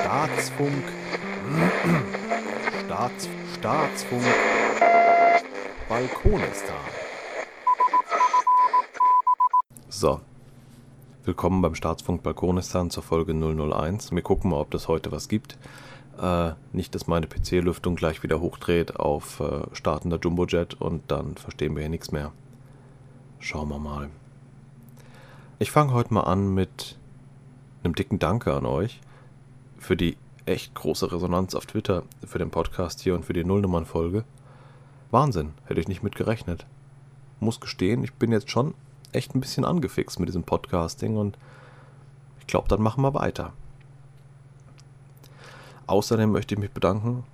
Staatsfunk. Staats, Staatsfunk. Balkonistan. So. Willkommen beim Staatsfunk Balkonistan zur Folge 001. Wir gucken mal, ob das heute was gibt. Äh, nicht, dass meine PC-Lüftung gleich wieder hochdreht auf äh, startender Jumbojet und dann verstehen wir hier nichts mehr. Schauen wir mal. Ich fange heute mal an mit einem dicken Danke an euch für die echt große Resonanz auf Twitter für den Podcast hier und für die Nullnummern-Folge. Wahnsinn, hätte ich nicht mit gerechnet. Muss gestehen, ich bin jetzt schon echt ein bisschen angefixt mit diesem Podcasting und ich glaube, dann machen wir weiter. Außerdem möchte ich mich bedanken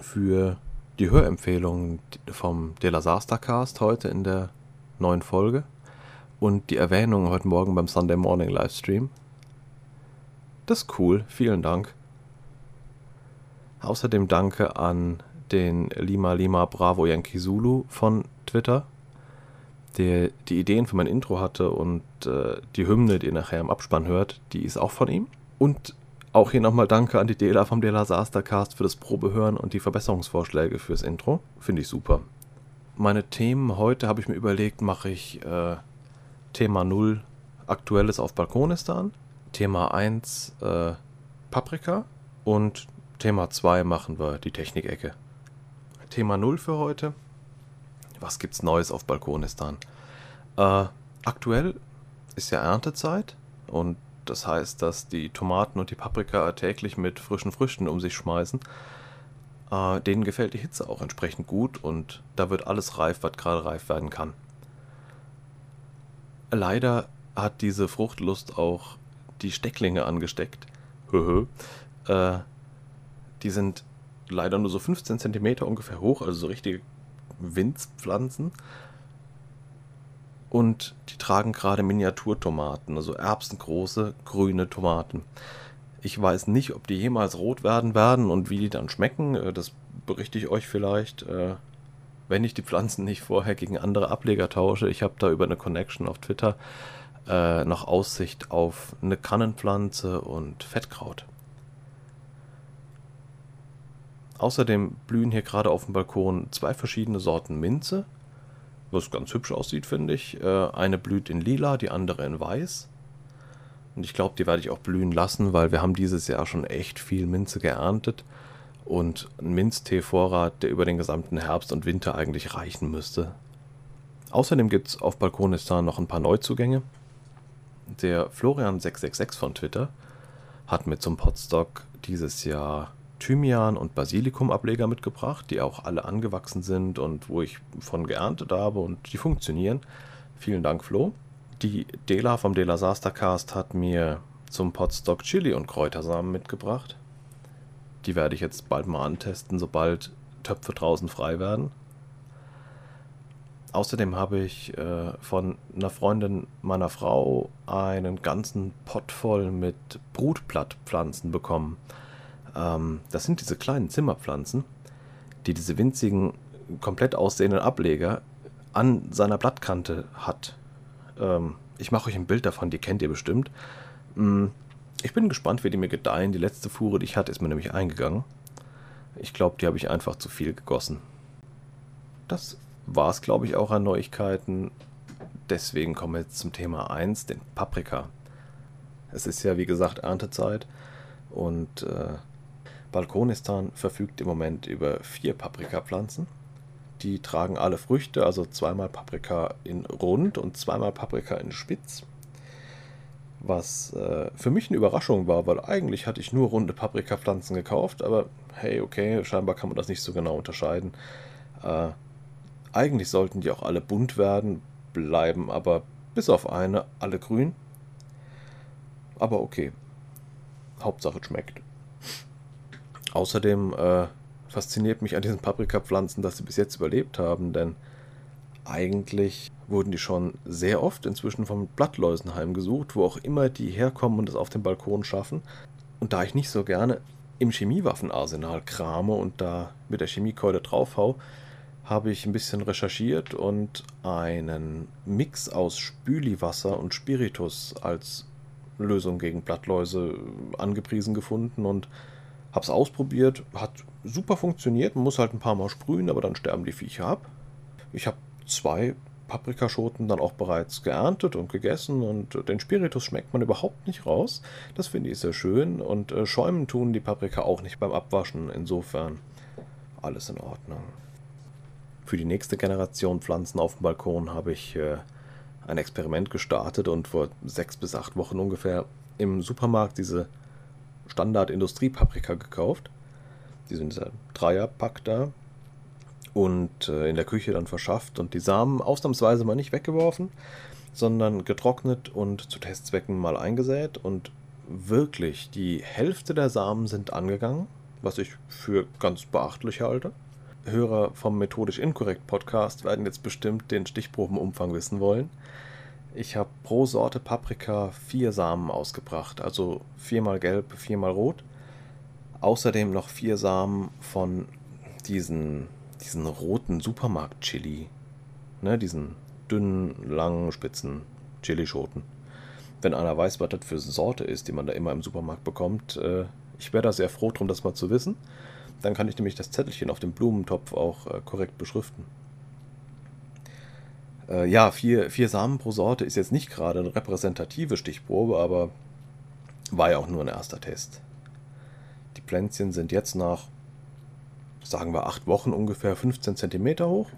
für die Hörempfehlung vom De La Cast heute in der neuen Folge und die Erwähnung heute Morgen beim Sunday Morning Livestream. Das ist cool, vielen Dank. Außerdem danke an den Lima Lima Bravo Yankee Zulu von Twitter, der die Ideen für mein Intro hatte und äh, die Hymne, die ihr nachher im Abspann hört, die ist auch von ihm. Und auch hier nochmal Danke an die Dela vom Dela Sastercast für das Probehören und die Verbesserungsvorschläge fürs Intro. Finde ich super. Meine Themen heute habe ich mir überlegt, mache ich äh, Thema 0 Aktuelles auf Balkonistan, Thema 1 äh, Paprika und Thema 2 machen wir die Technikecke. Thema 0 für heute. Was gibt's Neues auf Balkonistan? Äh, aktuell ist ja Erntezeit und das heißt, dass die Tomaten und die Paprika täglich mit frischen Früchten um sich schmeißen. Äh, denen gefällt die Hitze auch entsprechend gut und da wird alles reif, was gerade reif werden kann. Leider hat diese Fruchtlust auch die Stecklinge angesteckt. äh, die sind leider nur so 15 cm ungefähr hoch, also so richtige Winzpflanzen und die tragen gerade Miniaturtomaten, also erbsengroße grüne Tomaten. Ich weiß nicht, ob die jemals rot werden werden und wie die dann schmecken. Äh, das berichte ich euch vielleicht, äh, wenn ich die Pflanzen nicht vorher gegen andere Ableger tausche. Ich habe da über eine Connection auf Twitter äh, noch Aussicht auf eine Kannenpflanze und Fettkraut. Außerdem blühen hier gerade auf dem Balkon zwei verschiedene Sorten Minze was ganz hübsch aussieht, finde ich. Äh, eine blüht in lila, die andere in weiß. Und ich glaube, die werde ich auch blühen lassen, weil wir haben dieses Jahr schon echt viel Minze geerntet. Und ein Minztee-Vorrat, der über den gesamten Herbst und Winter eigentlich reichen müsste. Außerdem gibt es auf Balkonistan noch ein paar Neuzugänge. Der Florian666 von Twitter hat mit zum Potstock dieses Jahr Thymian- und Basilikum-Ableger mitgebracht, die auch alle angewachsen sind und wo ich von geerntet habe und die funktionieren. Vielen Dank, Flo. Die Dela vom Dela Sastercast hat mir zum Potstock Chili und Kräutersamen mitgebracht. Die werde ich jetzt bald mal antesten, sobald Töpfe draußen frei werden. Außerdem habe ich äh, von einer Freundin meiner Frau einen ganzen Pott voll mit Brutblattpflanzen bekommen. Ähm, das sind diese kleinen Zimmerpflanzen, die diese winzigen, komplett aussehenden Ableger an seiner Blattkante hat. Ähm, ich mache euch ein Bild davon, die kennt ihr bestimmt. Mm, ich bin gespannt, wie die mir gedeihen. Die letzte Fuhre, die ich hatte, ist mir nämlich eingegangen. Ich glaube, die habe ich einfach zu viel gegossen. Das war es, glaube ich, auch an Neuigkeiten. Deswegen kommen wir jetzt zum Thema 1, den Paprika. Es ist ja, wie gesagt, Erntezeit und äh, Balkonistan verfügt im Moment über vier Paprikapflanzen. Die tragen alle Früchte, also zweimal Paprika in rund und zweimal Paprika in spitz. Was äh, für mich eine Überraschung war, weil eigentlich hatte ich nur runde Paprikapflanzen gekauft, aber hey, okay, scheinbar kann man das nicht so genau unterscheiden. Äh, eigentlich sollten die auch alle bunt werden, bleiben aber bis auf eine alle grün. Aber okay. Hauptsache schmeckt. Außerdem äh, fasziniert mich an diesen Paprikapflanzen, dass sie bis jetzt überlebt haben, denn eigentlich wurden die schon sehr oft inzwischen von Blattläusen heimgesucht, wo auch immer die herkommen und es auf dem Balkon schaffen. Und da ich nicht so gerne im Chemiewaffenarsenal krame und da mit der Chemiekeule draufhau, habe ich ein bisschen recherchiert und einen Mix aus Spüliwasser und Spiritus als Lösung gegen Blattläuse angepriesen gefunden und habe es ausprobiert. Hat super funktioniert. Man muss halt ein paar Mal sprühen, aber dann sterben die Viecher ab. Ich habe zwei Paprikaschoten dann auch bereits geerntet und gegessen und den Spiritus schmeckt man überhaupt nicht raus. Das finde ich sehr schön und äh, schäumen tun die Paprika auch nicht beim Abwaschen. Insofern alles in Ordnung. Für die nächste Generation Pflanzen auf dem Balkon habe ich äh, ein Experiment gestartet und vor sechs bis acht Wochen ungefähr im Supermarkt diese Standard-Industrie-Paprika gekauft. Die sind dieser Dreierpack da, und äh, in der Küche dann verschafft und die Samen ausnahmsweise mal nicht weggeworfen, sondern getrocknet und zu Testzwecken mal eingesät und wirklich die Hälfte der Samen sind angegangen, was ich für ganz beachtlich halte. Hörer vom Methodisch Inkorrekt Podcast werden jetzt bestimmt den Stichprobenumfang wissen wollen. Ich habe pro Sorte Paprika vier Samen ausgebracht, also viermal gelb, viermal rot. Außerdem noch vier Samen von diesen diesen roten Supermarkt-Chili. Ne, diesen dünnen, langen, spitzen Chilischoten. Wenn einer weiß, was das für eine Sorte ist, die man da immer im Supermarkt bekommt, äh, ich wäre da sehr froh drum, das mal zu wissen. Dann kann ich nämlich das Zettelchen auf dem Blumentopf auch äh, korrekt beschriften. Äh, ja, vier, vier Samen pro Sorte ist jetzt nicht gerade eine repräsentative Stichprobe, aber war ja auch nur ein erster Test. Die Pflänzchen sind jetzt nach sagen wir acht Wochen ungefähr 15 cm hoch.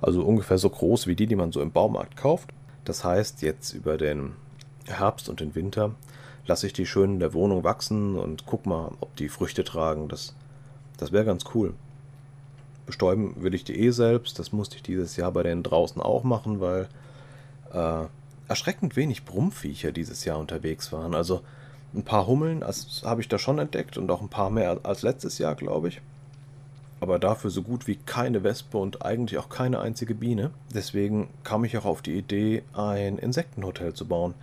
Also ungefähr so groß wie die, die man so im Baumarkt kauft. Das heißt, jetzt über den Herbst und den Winter lasse ich die schön in der Wohnung wachsen und guck mal, ob die Früchte tragen. Das, das wäre ganz cool. Bestäuben will ich die eh selbst. Das musste ich dieses Jahr bei denen draußen auch machen, weil äh, erschreckend wenig Brummviecher dieses Jahr unterwegs waren. Also ein paar Hummeln habe ich da schon entdeckt und auch ein paar mehr als letztes Jahr, glaube ich aber dafür so gut wie keine Wespe und eigentlich auch keine einzige Biene. Deswegen kam ich auch auf die Idee, ein Insektenhotel zu bauen.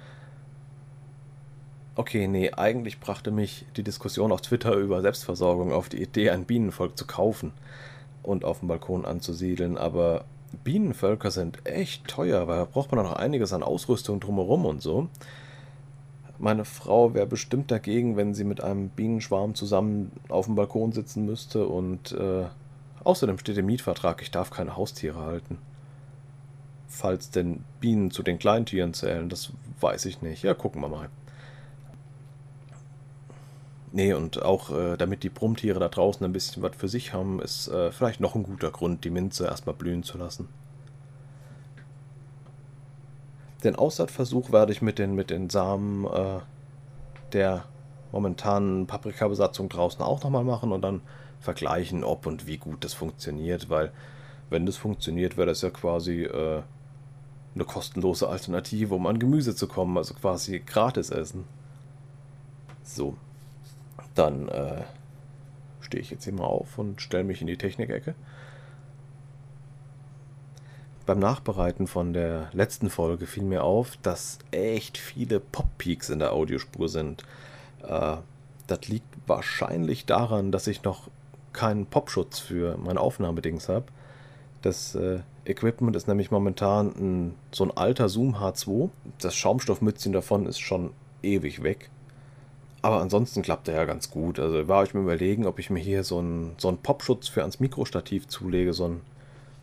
Okay, nee, eigentlich brachte mich die Diskussion auf Twitter über Selbstversorgung auf die Idee, ein Bienenvolk zu kaufen und auf dem Balkon anzusiedeln, aber Bienenvölker sind echt teuer, weil da braucht man noch einiges an Ausrüstung drumherum und so. Meine Frau wäre bestimmt dagegen, wenn sie mit einem Bienenschwarm zusammen auf dem Balkon sitzen müsste und äh, außerdem steht im Mietvertrag, ich darf keine Haustiere halten. Falls denn Bienen zu den Kleintieren zählen, das weiß ich nicht. Ja, gucken wir mal. Nee, und auch äh, damit die Brummtiere da draußen ein bisschen was für sich haben, ist äh, vielleicht noch ein guter Grund, die Minze erstmal blühen zu lassen. Den Aussaatversuch werde ich mit den, mit den Samen äh, der momentanen Paprikabesatzung draußen auch nochmal machen und dann vergleichen, ob und wie gut das funktioniert, weil wenn das funktioniert, wäre das ja quasi äh, eine kostenlose Alternative, um an Gemüse zu kommen, also quasi gratis essen. So, dann äh, stehe ich jetzt hier mal auf und stelle mich in die Technikecke beim Nachbereiten von der letzten Folge fiel mir auf, dass echt viele Pop-Peaks in der Audiospur sind. Äh, das liegt wahrscheinlich daran, dass ich noch keinen Popschutz für meine Aufnahmedings habe. Das äh, Equipment ist nämlich momentan ein, so ein alter Zoom H2. Das Schaumstoffmützchen davon ist schon ewig weg. Aber ansonsten klappt er ja ganz gut. Also war ich mir überlegen, ob ich mir hier so einen, so einen Popschutz für ans Mikrostativ zulege, so ein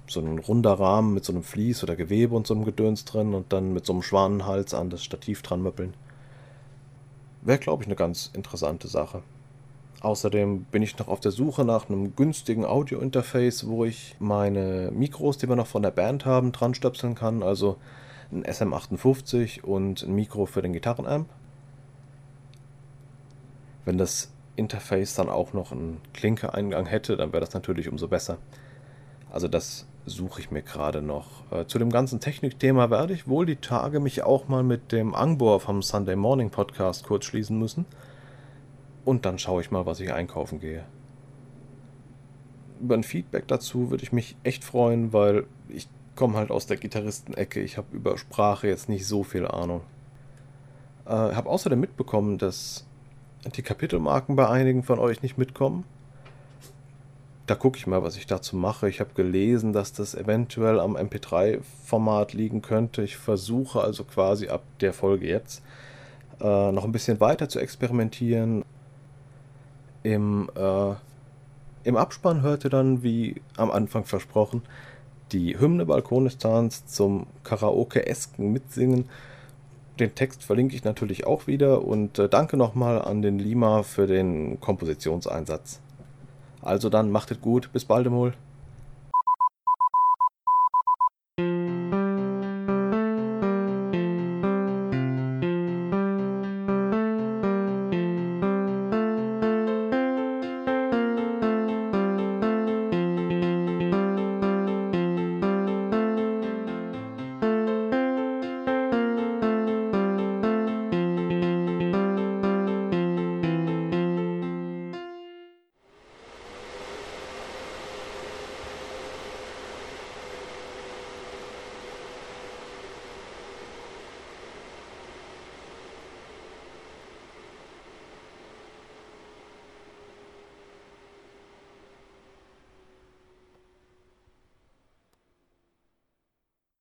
so ein runder Rahmen mit so einem Vlies oder Gewebe und so einem Gedöns drin und dann mit so einem Schwanenhals an das Stativ dran möppeln. Wäre, glaube ich, eine ganz interessante Sache. Außerdem bin ich noch auf der Suche nach einem günstigen Audio-Interface, wo ich meine Mikros, die wir noch von der Band haben, dran stöpseln kann. Also ein SM58 und ein Mikro für den Gitarrenamp. Wenn das Interface dann auch noch einen Klinke-Eingang hätte, dann wäre das natürlich umso besser. Also das suche ich mir gerade noch. Äh, zu dem ganzen Technikthema werde ich wohl die Tage mich auch mal mit dem Angbor vom Sunday Morning Podcast kurz schließen müssen. Und dann schaue ich mal, was ich einkaufen gehe. Über ein Feedback dazu würde ich mich echt freuen, weil ich komme halt aus der Gitarristenecke. Ich habe über Sprache jetzt nicht so viel Ahnung. Äh, habe außerdem mitbekommen, dass die Kapitelmarken bei einigen von euch nicht mitkommen. Da gucke ich mal, was ich dazu mache. Ich habe gelesen, dass das eventuell am MP3-Format liegen könnte. Ich versuche also quasi ab der Folge jetzt äh, noch ein bisschen weiter zu experimentieren. Im, äh, Im Abspann hörte dann, wie am Anfang versprochen, die Hymne Balkonistans zum Karaoke-esken Mitsingen. Den Text verlinke ich natürlich auch wieder und äh, danke nochmal an den Lima für den Kompositionseinsatz. Also dann, macht es gut, bis bald, Mol.